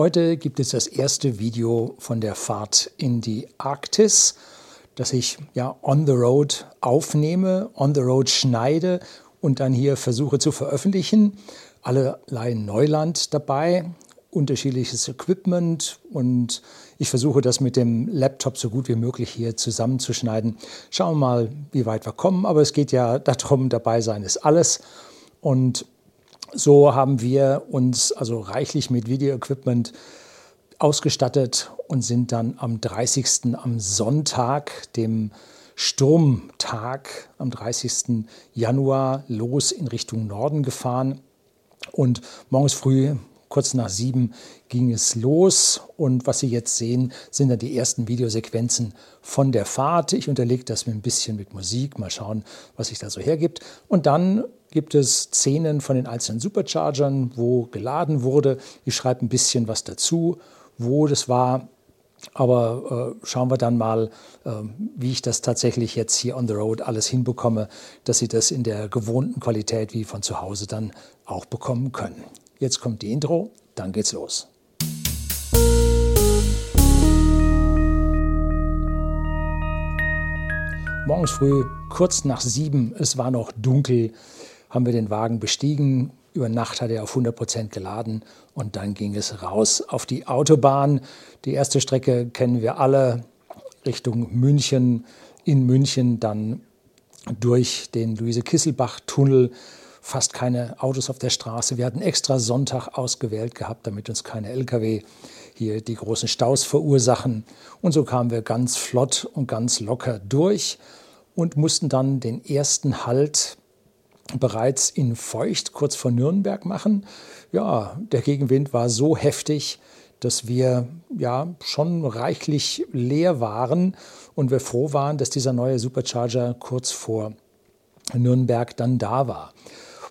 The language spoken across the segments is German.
Heute gibt es das erste Video von der Fahrt in die Arktis, das ich ja on the road aufnehme, on the road schneide und dann hier versuche zu veröffentlichen. Allerlei Neuland dabei, unterschiedliches Equipment und ich versuche das mit dem Laptop so gut wie möglich hier zusammenzuschneiden. Schauen wir mal, wie weit wir kommen, aber es geht ja darum, dabei sein ist alles. Und so haben wir uns also reichlich mit Video-Equipment ausgestattet und sind dann am 30. am Sonntag, dem Sturmtag am 30. Januar los in Richtung Norden gefahren. Und morgens früh kurz nach sieben ging es los und was Sie jetzt sehen, sind dann die ersten Videosequenzen von der Fahrt. Ich unterlege das mir ein bisschen mit Musik, mal schauen, was sich da so hergibt. Und dann gibt es Szenen von den einzelnen Superchargern, wo geladen wurde. Ich schreibe ein bisschen was dazu, wo das war. Aber äh, schauen wir dann mal, äh, wie ich das tatsächlich jetzt hier on the road alles hinbekomme, dass Sie das in der gewohnten Qualität wie von zu Hause dann auch bekommen können. Jetzt kommt die Intro, dann geht's los. Morgens früh, kurz nach sieben, es war noch dunkel, haben wir den Wagen bestiegen. Über Nacht hat er auf 100 Prozent geladen und dann ging es raus auf die Autobahn. Die erste Strecke kennen wir alle, Richtung München. In München dann durch den Luise-Kisselbach-Tunnel fast keine Autos auf der Straße. Wir hatten extra Sonntag ausgewählt gehabt, damit uns keine Lkw hier die großen Staus verursachen. Und so kamen wir ganz flott und ganz locker durch und mussten dann den ersten Halt bereits in Feucht kurz vor Nürnberg machen. Ja, der Gegenwind war so heftig, dass wir ja schon reichlich leer waren und wir froh waren, dass dieser neue Supercharger kurz vor Nürnberg dann da war.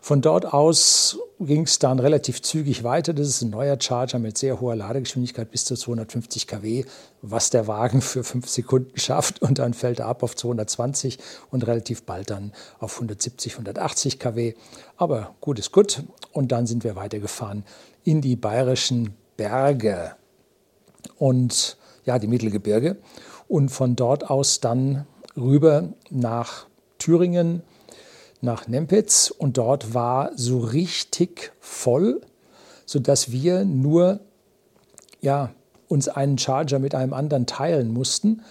Von dort aus ging es dann relativ zügig weiter. Das ist ein neuer Charger mit sehr hoher Ladegeschwindigkeit bis zu 250 kW, was der Wagen für fünf Sekunden schafft. Und dann fällt er ab auf 220 und relativ bald dann auf 170, 180 kW. Aber gut ist gut. Und dann sind wir weitergefahren in die bayerischen Berge und ja, die Mittelgebirge. Und von dort aus dann rüber nach Thüringen nach Nempitz und dort war so richtig voll, sodass wir nur ja, uns einen Charger mit einem anderen teilen mussten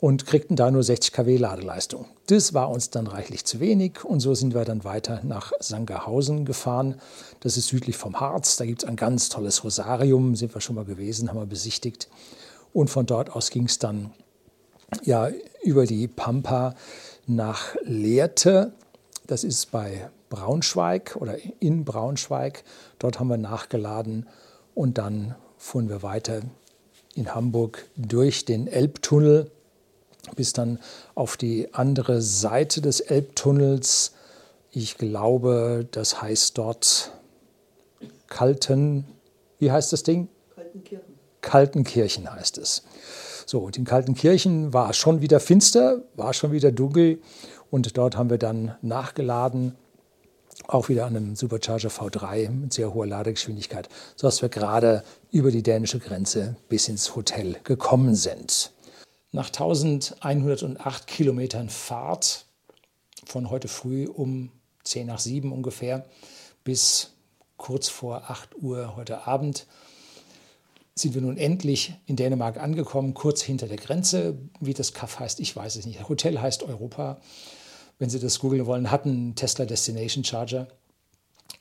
und kriegten da nur 60 kW Ladeleistung. Das war uns dann reichlich zu wenig und so sind wir dann weiter nach Sangerhausen gefahren. Das ist südlich vom Harz. Da gibt es ein ganz tolles Rosarium, sind wir schon mal gewesen, haben wir besichtigt. Und von dort aus ging es dann ja, über die Pampa nach Lehrte. Das ist bei Braunschweig oder in Braunschweig. Dort haben wir nachgeladen und dann fuhren wir weiter in Hamburg durch den Elbtunnel bis dann auf die andere Seite des Elbtunnels. Ich glaube, das heißt dort Kalten, wie heißt das Ding? Kaltenkirchen. Kaltenkirchen heißt es. So, und in Kaltenkirchen war es schon wieder finster, war schon wieder dunkel und dort haben wir dann nachgeladen, auch wieder an einem Supercharger V3 mit sehr hoher Ladegeschwindigkeit, sodass wir gerade über die dänische Grenze bis ins Hotel gekommen sind. Nach 1108 Kilometern Fahrt von heute früh um 10 nach 7 ungefähr bis kurz vor 8 Uhr heute Abend sind wir nun endlich in Dänemark angekommen, kurz hinter der Grenze. Wie das Kaff heißt, ich weiß es nicht. Hotel heißt Europa wenn Sie das googeln wollen, hatten Tesla Destination Charger.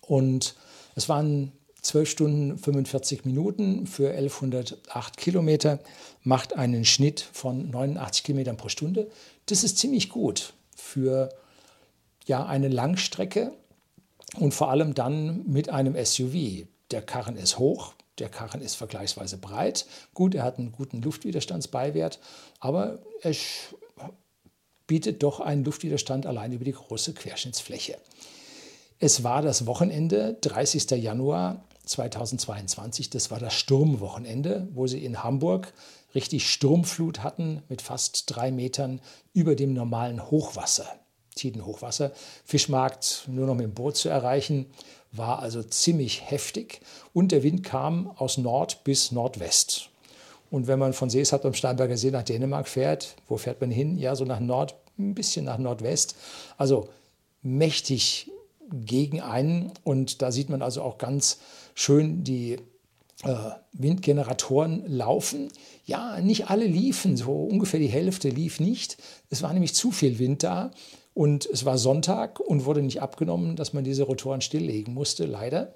Und es waren 12 Stunden 45 Minuten für 1108 Kilometer, macht einen Schnitt von 89 Kilometern pro Stunde. Das ist ziemlich gut für ja, eine Langstrecke und vor allem dann mit einem SUV. Der Karren ist hoch, der Karren ist vergleichsweise breit. Gut, er hat einen guten Luftwiderstandsbeiwert, aber er bietet doch einen Luftwiderstand allein über die große Querschnittsfläche. Es war das Wochenende, 30. Januar 2022, das war das Sturmwochenende, wo sie in Hamburg richtig Sturmflut hatten mit fast drei Metern über dem normalen Hochwasser. Tidenhochwasser. Fischmarkt nur noch mit dem Boot zu erreichen, war also ziemlich heftig und der Wind kam aus Nord bis Nordwest. Und wenn man von Seeshaupt am Steinberger See nach Dänemark fährt, wo fährt man hin? Ja, so nach Nord, ein bisschen nach Nordwest. Also mächtig gegen einen. Und da sieht man also auch ganz schön die äh, Windgeneratoren laufen. Ja, nicht alle liefen, so ungefähr die Hälfte lief nicht. Es war nämlich zu viel Wind da und es war Sonntag und wurde nicht abgenommen, dass man diese Rotoren stilllegen musste, leider.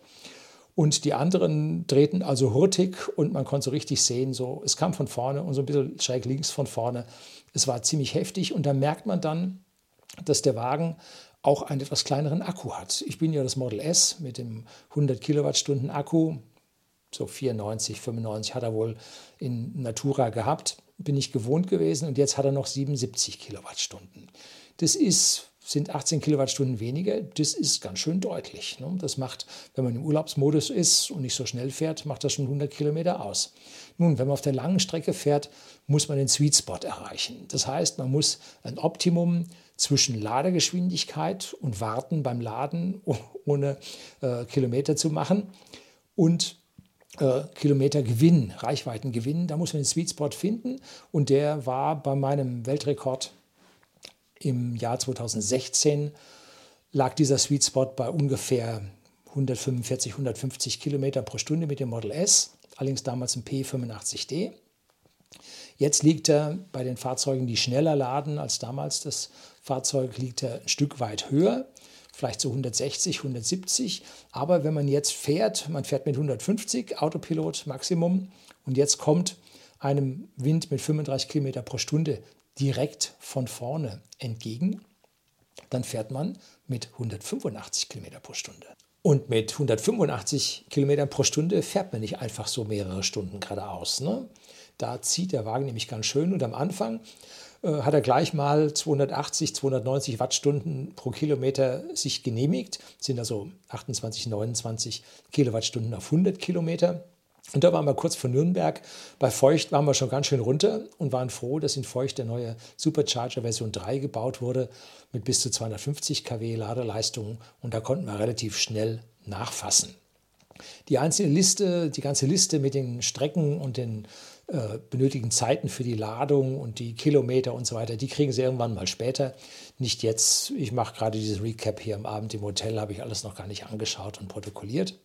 Und die anderen drehten also hurtig und man konnte so richtig sehen, so, es kam von vorne und so ein bisschen schräg links von vorne. Es war ziemlich heftig und da merkt man dann, dass der Wagen auch einen etwas kleineren Akku hat. Ich bin ja das Model S mit dem 100 Kilowattstunden Akku, so 94, 95 hat er wohl in Natura gehabt, bin ich gewohnt gewesen und jetzt hat er noch 77 Kilowattstunden. Das ist, sind 18 Kilowattstunden weniger, das ist ganz schön deutlich. Ne? Das macht, wenn man im Urlaubsmodus ist und nicht so schnell fährt, macht das schon 100 Kilometer aus. Nun, wenn man auf der langen Strecke fährt, muss man den Sweet Spot erreichen. Das heißt, man muss ein Optimum zwischen Ladegeschwindigkeit und Warten beim Laden, ohne äh, Kilometer zu machen, und äh, Kilometergewinn, Reichweitengewinn. Da muss man den Sweet Spot finden und der war bei meinem Weltrekord im Jahr 2016 lag dieser Sweet Spot bei ungefähr 145, 150 Kilometer pro Stunde mit dem Model S, allerdings damals ein P85D. Jetzt liegt er bei den Fahrzeugen, die schneller laden als damals das Fahrzeug, liegt er ein Stück weit höher, vielleicht so 160, 170. Aber wenn man jetzt fährt, man fährt mit 150 Autopilot Maximum und jetzt kommt einem Wind mit 35 Kilometer pro Stunde direkt von vorne entgegen, dann fährt man mit 185 Kilometer pro Stunde. Und mit 185 Kilometern pro Stunde fährt man nicht einfach so mehrere Stunden geradeaus. Ne? Da zieht der Wagen nämlich ganz schön und am Anfang äh, hat er gleich mal 280, 290 Wattstunden pro Kilometer sich genehmigt. Das sind also 28, 29 Kilowattstunden auf 100 Kilometer. Und da waren wir kurz vor Nürnberg. Bei Feucht waren wir schon ganz schön runter und waren froh, dass in Feucht der neue Supercharger Version 3 gebaut wurde mit bis zu 250 kW Ladeleistung. Und da konnten wir relativ schnell nachfassen. Die einzelne Liste, die ganze Liste mit den Strecken und den äh, benötigten Zeiten für die Ladung und die Kilometer und so weiter, die kriegen Sie irgendwann mal später. Nicht jetzt. Ich mache gerade dieses Recap hier am Abend im Hotel, habe ich alles noch gar nicht angeschaut und protokolliert.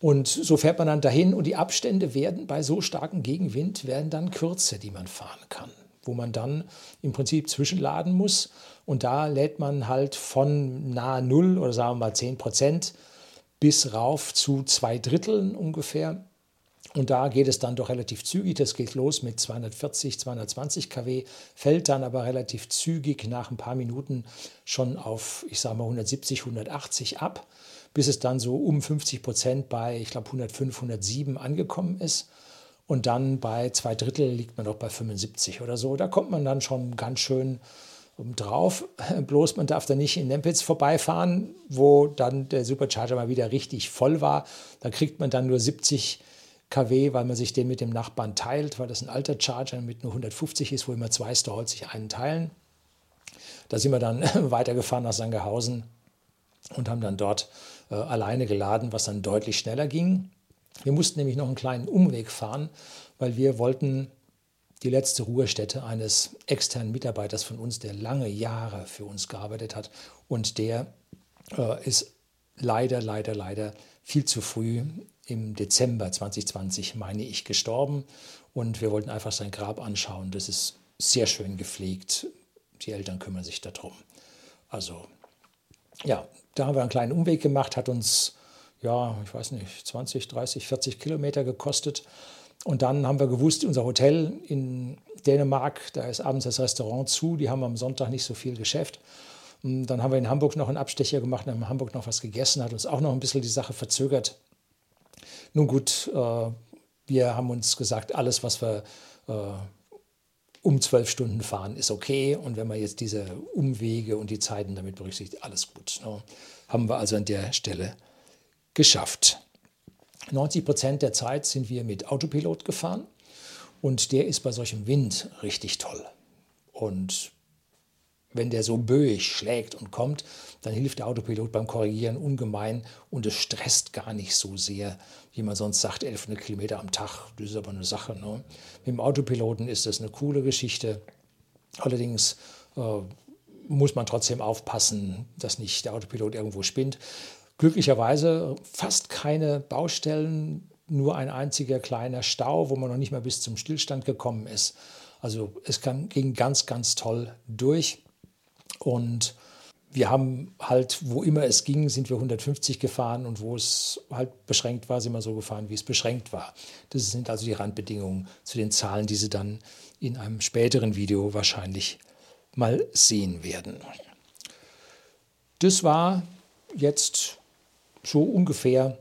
Und so fährt man dann dahin und die Abstände werden bei so starkem Gegenwind werden dann kürzer, die man fahren kann, wo man dann im Prinzip zwischenladen muss und da lädt man halt von nahe Null oder sagen wir mal 10 Prozent bis rauf zu zwei Dritteln ungefähr. Und da geht es dann doch relativ zügig. Das geht los mit 240, 220 kW, fällt dann aber relativ zügig nach ein paar Minuten schon auf, ich sage mal, 170, 180 ab bis es dann so um 50 Prozent bei, ich glaube, 105, 107 angekommen ist. Und dann bei zwei Drittel liegt man doch bei 75 oder so. Da kommt man dann schon ganz schön drauf. Bloß man darf da nicht in Nempitz vorbeifahren, wo dann der Supercharger mal wieder richtig voll war. Da kriegt man dann nur 70 kW, weil man sich den mit dem Nachbarn teilt, weil das ein alter Charger mit nur 150 ist, wo immer zwei Stalls sich einen teilen. Da sind wir dann weitergefahren nach Sangerhausen und haben dann dort äh, alleine geladen, was dann deutlich schneller ging. Wir mussten nämlich noch einen kleinen Umweg fahren, weil wir wollten die letzte Ruhestätte eines externen Mitarbeiters von uns, der lange Jahre für uns gearbeitet hat und der äh, ist leider, leider, leider viel zu früh im Dezember 2020, meine ich, gestorben. Und wir wollten einfach sein Grab anschauen. Das ist sehr schön gepflegt. Die Eltern kümmern sich darum. Also ja, da haben wir einen kleinen Umweg gemacht, hat uns, ja, ich weiß nicht, 20, 30, 40 Kilometer gekostet. Und dann haben wir gewusst, unser Hotel in Dänemark, da ist abends das Restaurant zu, die haben am Sonntag nicht so viel Geschäft. Und dann haben wir in Hamburg noch einen Abstecher gemacht, haben in Hamburg noch was gegessen, hat uns auch noch ein bisschen die Sache verzögert. Nun gut, äh, wir haben uns gesagt, alles, was wir äh, um zwölf Stunden fahren ist okay. Und wenn man jetzt diese Umwege und die Zeiten damit berücksichtigt, alles gut. Ne? Haben wir also an der Stelle geschafft. 90 Prozent der Zeit sind wir mit Autopilot gefahren und der ist bei solchem Wind richtig toll. Und wenn der so böig schlägt und kommt, dann hilft der Autopilot beim Korrigieren ungemein und es stresst gar nicht so sehr, wie man sonst sagt, 1100 Kilometer am Tag. Das ist aber eine Sache. Ne? Mit dem Autopiloten ist das eine coole Geschichte. Allerdings äh, muss man trotzdem aufpassen, dass nicht der Autopilot irgendwo spinnt. Glücklicherweise fast keine Baustellen, nur ein einziger kleiner Stau, wo man noch nicht mal bis zum Stillstand gekommen ist. Also es ging ganz, ganz toll durch. Und wir haben halt, wo immer es ging, sind wir 150 gefahren und wo es halt beschränkt war, sind wir so gefahren, wie es beschränkt war. Das sind also die Randbedingungen zu den Zahlen, die Sie dann in einem späteren Video wahrscheinlich mal sehen werden. Das war jetzt so ungefähr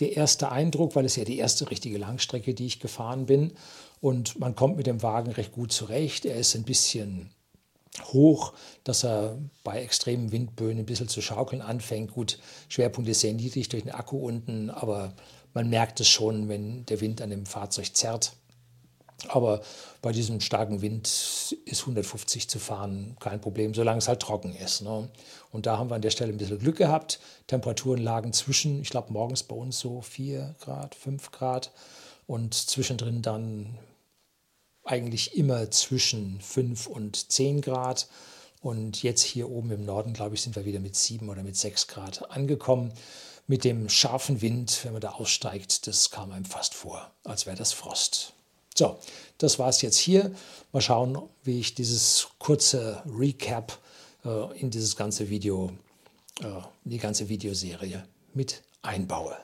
der erste Eindruck, weil es ja die erste richtige Langstrecke, die ich gefahren bin. Und man kommt mit dem Wagen recht gut zurecht. Er ist ein bisschen hoch, dass er bei extremen Windböen ein bisschen zu schaukeln anfängt. Gut, Schwerpunkt ist sehr niedrig durch den Akku unten, aber man merkt es schon, wenn der Wind an dem Fahrzeug zerrt. Aber bei diesem starken Wind ist 150 zu fahren kein Problem, solange es halt trocken ist. Ne? Und da haben wir an der Stelle ein bisschen Glück gehabt. Temperaturen lagen zwischen, ich glaube, morgens bei uns so 4 Grad, 5 Grad und zwischendrin dann eigentlich immer zwischen 5 und 10 Grad. Und jetzt hier oben im Norden, glaube ich, sind wir wieder mit 7 oder mit 6 Grad angekommen. Mit dem scharfen Wind, wenn man da aussteigt, das kam einem fast vor, als wäre das Frost. So, das war es jetzt hier. Mal schauen, wie ich dieses kurze Recap äh, in dieses ganze Video, äh, die ganze Videoserie mit einbaue.